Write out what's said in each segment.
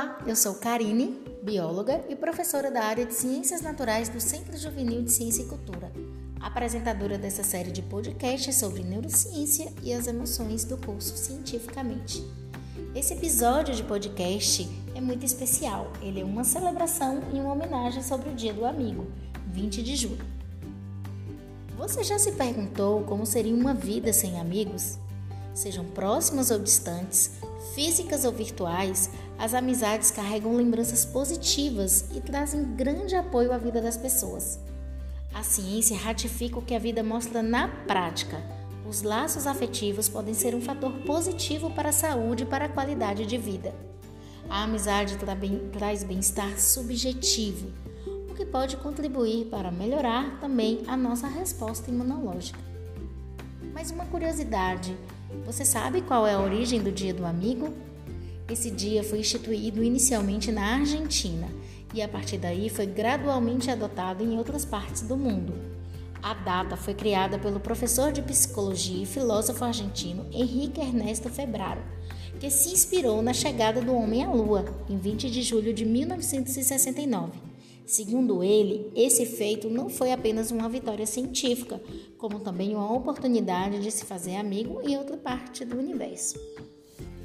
Olá, eu sou Karine, bióloga e professora da área de Ciências Naturais do Centro Juvenil de Ciência e Cultura, apresentadora dessa série de podcasts sobre neurociência e as emoções do curso Cientificamente. Esse episódio de podcast é muito especial. Ele é uma celebração e uma homenagem sobre o Dia do Amigo, 20 de julho. Você já se perguntou como seria uma vida sem amigos? Sejam próximos ou distantes, físicas ou virtuais, as amizades carregam lembranças positivas e trazem grande apoio à vida das pessoas. A ciência ratifica o que a vida mostra na prática. Os laços afetivos podem ser um fator positivo para a saúde e para a qualidade de vida. A amizade traz bem-estar subjetivo, o que pode contribuir para melhorar também a nossa resposta imunológica. Mas uma curiosidade: você sabe qual é a origem do Dia do Amigo? Esse dia foi instituído inicialmente na Argentina e a partir daí foi gradualmente adotado em outras partes do mundo. A data foi criada pelo professor de psicologia e filósofo argentino Henrique Ernesto Febraro, que se inspirou na chegada do homem à Lua em 20 de julho de 1969 Segundo ele, esse feito não foi apenas uma vitória científica, como também uma oportunidade de se fazer amigo em outra parte do universo.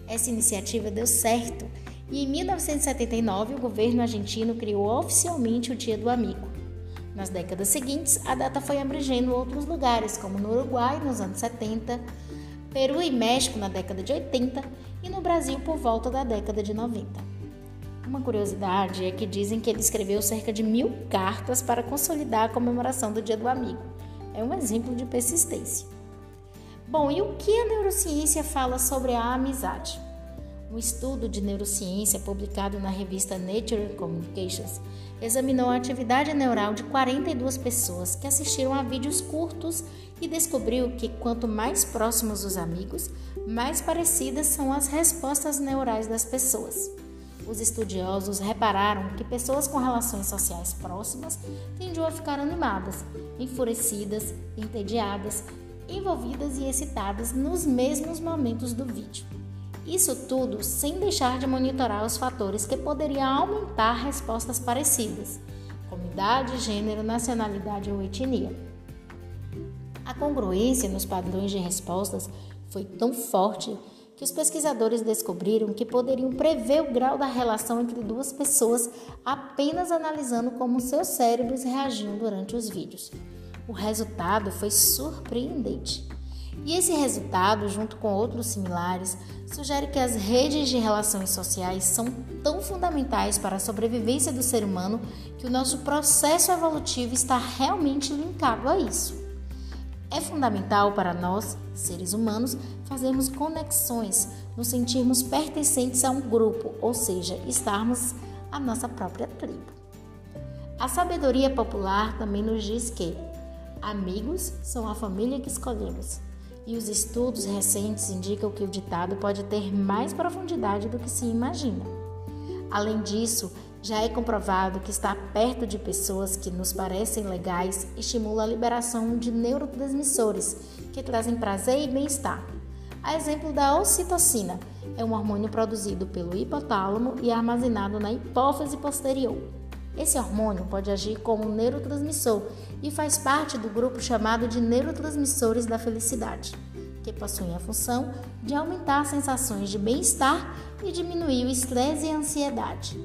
Essa iniciativa deu certo e em 1979 o governo argentino criou oficialmente o Dia do Amigo. Nas décadas seguintes, a data foi abrangendo outros lugares, como no Uruguai nos anos 70, Peru e México na década de 80 e no Brasil por volta da década de 90. Uma curiosidade é que dizem que ele escreveu cerca de mil cartas para consolidar a comemoração do Dia do Amigo. É um exemplo de persistência. Bom, e o que a neurociência fala sobre a amizade? Um estudo de neurociência publicado na revista Nature Communications examinou a atividade neural de 42 pessoas que assistiram a vídeos curtos e descobriu que quanto mais próximos os amigos, mais parecidas são as respostas neurais das pessoas. Os estudiosos repararam que pessoas com relações sociais próximas tendiam a ficar animadas, enfurecidas, entediadas, envolvidas e excitadas nos mesmos momentos do vídeo. Isso tudo sem deixar de monitorar os fatores que poderiam aumentar respostas parecidas, como idade, gênero, nacionalidade ou etnia. A congruência nos padrões de respostas foi tão forte que os pesquisadores descobriram que poderiam prever o grau da relação entre duas pessoas apenas analisando como seus cérebros reagiam durante os vídeos. O resultado foi surpreendente. E esse resultado, junto com outros similares, sugere que as redes de relações sociais são tão fundamentais para a sobrevivência do ser humano que o nosso processo evolutivo está realmente linkado a isso. É fundamental para nós, seres humanos, fazermos conexões, nos sentirmos pertencentes a um grupo, ou seja, estarmos a nossa própria tribo. A sabedoria popular também nos diz que amigos são a família que escolhemos. E os estudos recentes indicam que o ditado pode ter mais profundidade do que se imagina. Além disso, já é comprovado que estar perto de pessoas que nos parecem legais estimula a liberação de neurotransmissores que trazem prazer e bem-estar. A exemplo da ocitocina, é um hormônio produzido pelo hipotálamo e armazenado na hipófise posterior. Esse hormônio pode agir como um neurotransmissor e faz parte do grupo chamado de neurotransmissores da felicidade, que possuem a função de aumentar sensações de bem-estar e diminuir o estresse e a ansiedade.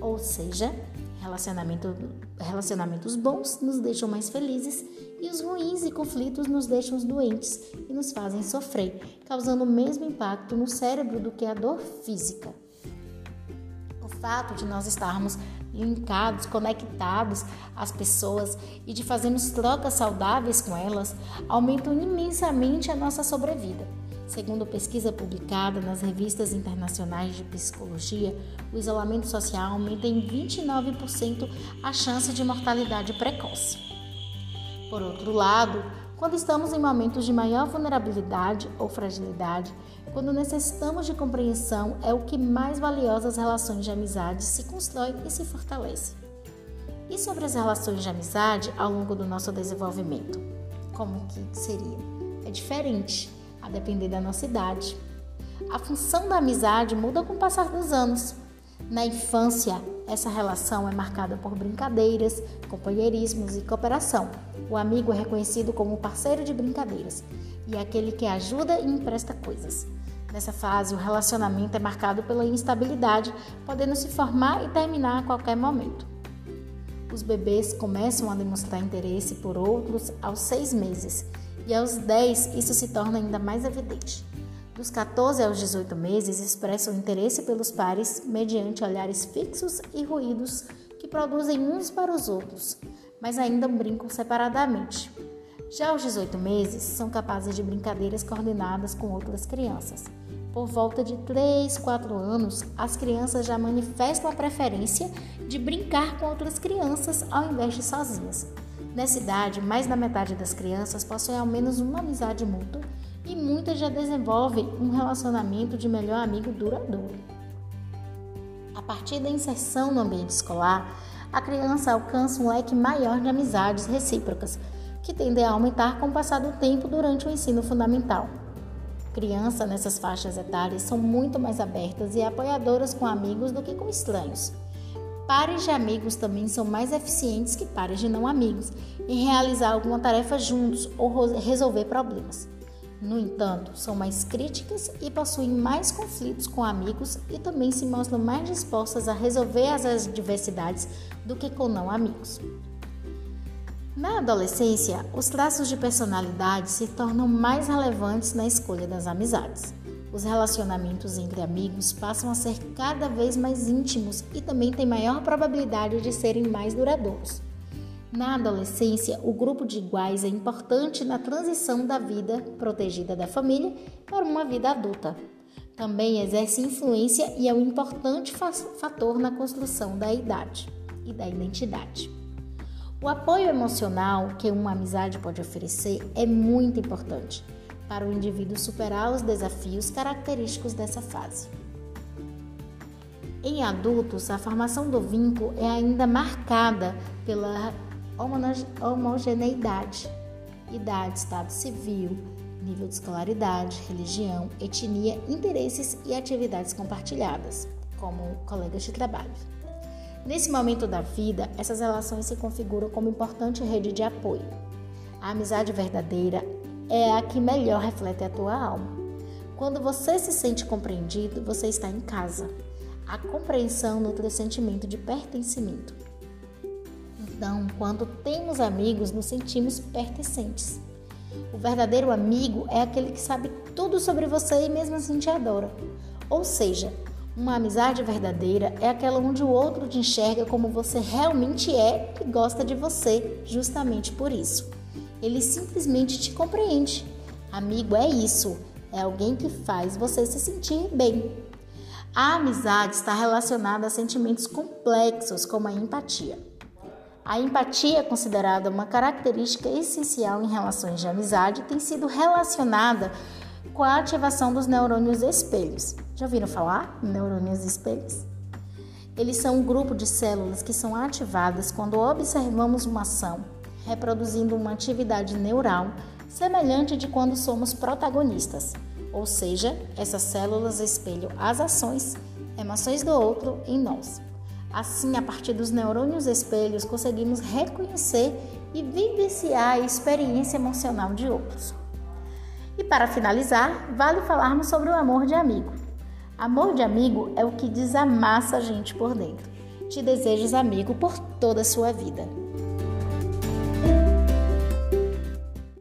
Ou seja, relacionamento, relacionamentos bons nos deixam mais felizes e os ruins e conflitos nos deixam doentes e nos fazem sofrer, causando o mesmo impacto no cérebro do que a dor física. O fato de nós estarmos linkados, conectados às pessoas e de fazermos trocas saudáveis com elas aumentam imensamente a nossa sobrevida. Segundo pesquisa publicada nas revistas internacionais de psicologia, o isolamento social aumenta em 29% a chance de mortalidade precoce. Por outro lado, quando estamos em momentos de maior vulnerabilidade ou fragilidade, quando necessitamos de compreensão, é o que mais valiosas relações de amizade se constroem e se fortalecem. E sobre as relações de amizade ao longo do nosso desenvolvimento? Como que seria? É diferente a depender da nossa idade. A função da amizade muda com o passar dos anos. Na infância, essa relação é marcada por brincadeiras, companheirismos e cooperação. O amigo é reconhecido como parceiro de brincadeiras e é aquele que ajuda e empresta coisas. Nessa fase, o relacionamento é marcado pela instabilidade, podendo se formar e terminar a qualquer momento. Os bebês começam a demonstrar interesse por outros aos seis meses e aos 10 isso se torna ainda mais evidente. Dos 14 aos 18 meses, expressam interesse pelos pares mediante olhares fixos e ruídos que produzem uns para os outros, mas ainda brincam separadamente. Já aos 18 meses, são capazes de brincadeiras coordenadas com outras crianças. Por volta de 3, 4 anos, as crianças já manifestam a preferência de brincar com outras crianças ao invés de sozinhas. Nessa idade, mais da metade das crianças possuem ao menos uma amizade mútua e muitas já desenvolvem um relacionamento de melhor amigo duradouro. A partir da inserção no ambiente escolar, a criança alcança um leque maior de amizades recíprocas, que tendem a aumentar com o passar do tempo durante o ensino fundamental. Crianças nessas faixas etárias são muito mais abertas e apoiadoras com amigos do que com estranhos. Pares de amigos também são mais eficientes que pares de não amigos em realizar alguma tarefa juntos ou resolver problemas. No entanto, são mais críticas e possuem mais conflitos com amigos e também se mostram mais dispostas a resolver as adversidades do que com não amigos. Na adolescência, os traços de personalidade se tornam mais relevantes na escolha das amizades. Os relacionamentos entre amigos passam a ser cada vez mais íntimos e também têm maior probabilidade de serem mais duradouros. Na adolescência, o grupo de iguais é importante na transição da vida protegida da família para uma vida adulta. Também exerce influência e é um importante fator na construção da idade e da identidade. O apoio emocional que uma amizade pode oferecer é muito importante para o indivíduo superar os desafios característicos dessa fase. Em adultos, a formação do vínculo é ainda marcada pela homogeneidade, idade, estado civil, nível de escolaridade, religião, etnia, interesses e atividades compartilhadas, como colegas de trabalho. Nesse momento da vida, essas relações se configuram como importante rede de apoio. A amizade verdadeira é a que melhor reflete a tua alma. Quando você se sente compreendido, você está em casa. A compreensão nutre o sentimento de pertencimento. Então, quando temos amigos, nos sentimos pertencentes. O verdadeiro amigo é aquele que sabe tudo sobre você e mesmo assim te adora. Ou seja, uma amizade verdadeira é aquela onde o outro te enxerga como você realmente é e gosta de você, justamente por isso. Ele simplesmente te compreende. Amigo é isso, é alguém que faz você se sentir bem. A amizade está relacionada a sentimentos complexos, como a empatia. A empatia, considerada uma característica essencial em relações de amizade, tem sido relacionada com a ativação dos neurônios espelhos. Já ouviram falar neurônios espelhos? Eles são um grupo de células que são ativadas quando observamos uma ação reproduzindo uma atividade neural semelhante de quando somos protagonistas, ou seja, essas células espelham as ações, emoções do outro em nós. Assim, a partir dos neurônios espelhos, conseguimos reconhecer e vivenciar a experiência emocional de outros. E para finalizar, vale falarmos sobre o amor de amigo. Amor de amigo é o que desamassa a gente por dentro. Te desejas amigo por toda a sua vida.